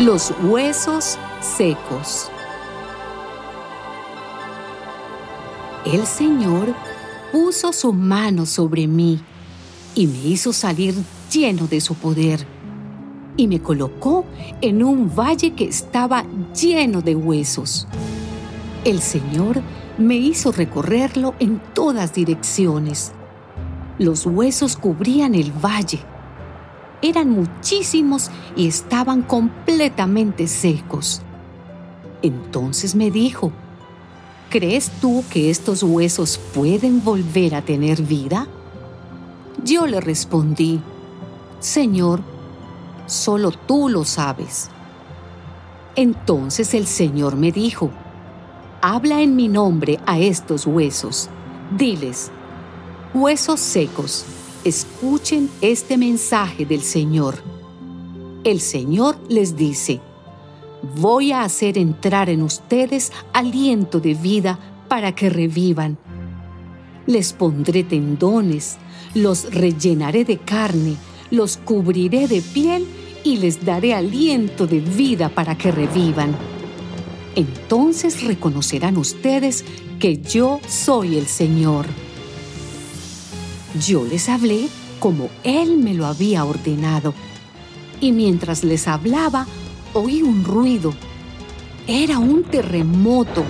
Los huesos secos. El Señor puso su mano sobre mí y me hizo salir lleno de su poder y me colocó en un valle que estaba lleno de huesos. El Señor me hizo recorrerlo en todas direcciones. Los huesos cubrían el valle eran muchísimos y estaban completamente secos. Entonces me dijo, ¿crees tú que estos huesos pueden volver a tener vida? Yo le respondí, Señor, solo tú lo sabes. Entonces el Señor me dijo, habla en mi nombre a estos huesos, diles, huesos secos, escuchen este mensaje del Señor. El Señor les dice, voy a hacer entrar en ustedes aliento de vida para que revivan. Les pondré tendones, los rellenaré de carne, los cubriré de piel y les daré aliento de vida para que revivan. Entonces reconocerán ustedes que yo soy el Señor. Yo les hablé como Él me lo había ordenado. Y mientras les hablaba, oí un ruido. Era un terremoto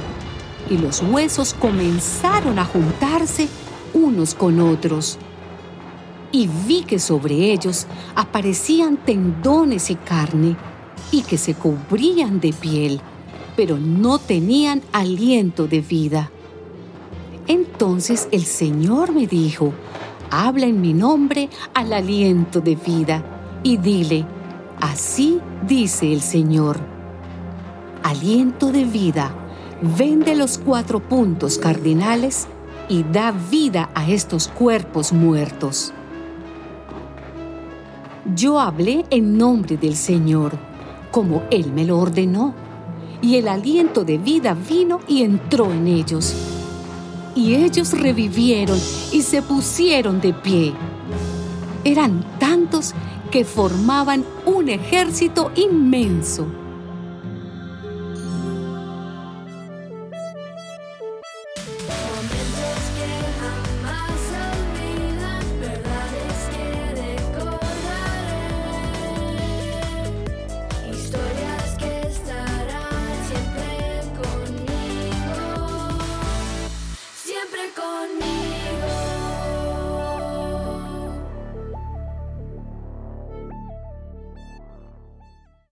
y los huesos comenzaron a juntarse unos con otros. Y vi que sobre ellos aparecían tendones y carne y que se cubrían de piel, pero no tenían aliento de vida. Entonces el Señor me dijo, habla en mi nombre al aliento de vida y dile, así dice el Señor. Aliento de vida, vende los cuatro puntos cardinales y da vida a estos cuerpos muertos. Yo hablé en nombre del Señor, como Él me lo ordenó, y el aliento de vida vino y entró en ellos y ellos revivieron y se pusieron de pie. Eran tantos que formaban un ejército inmenso.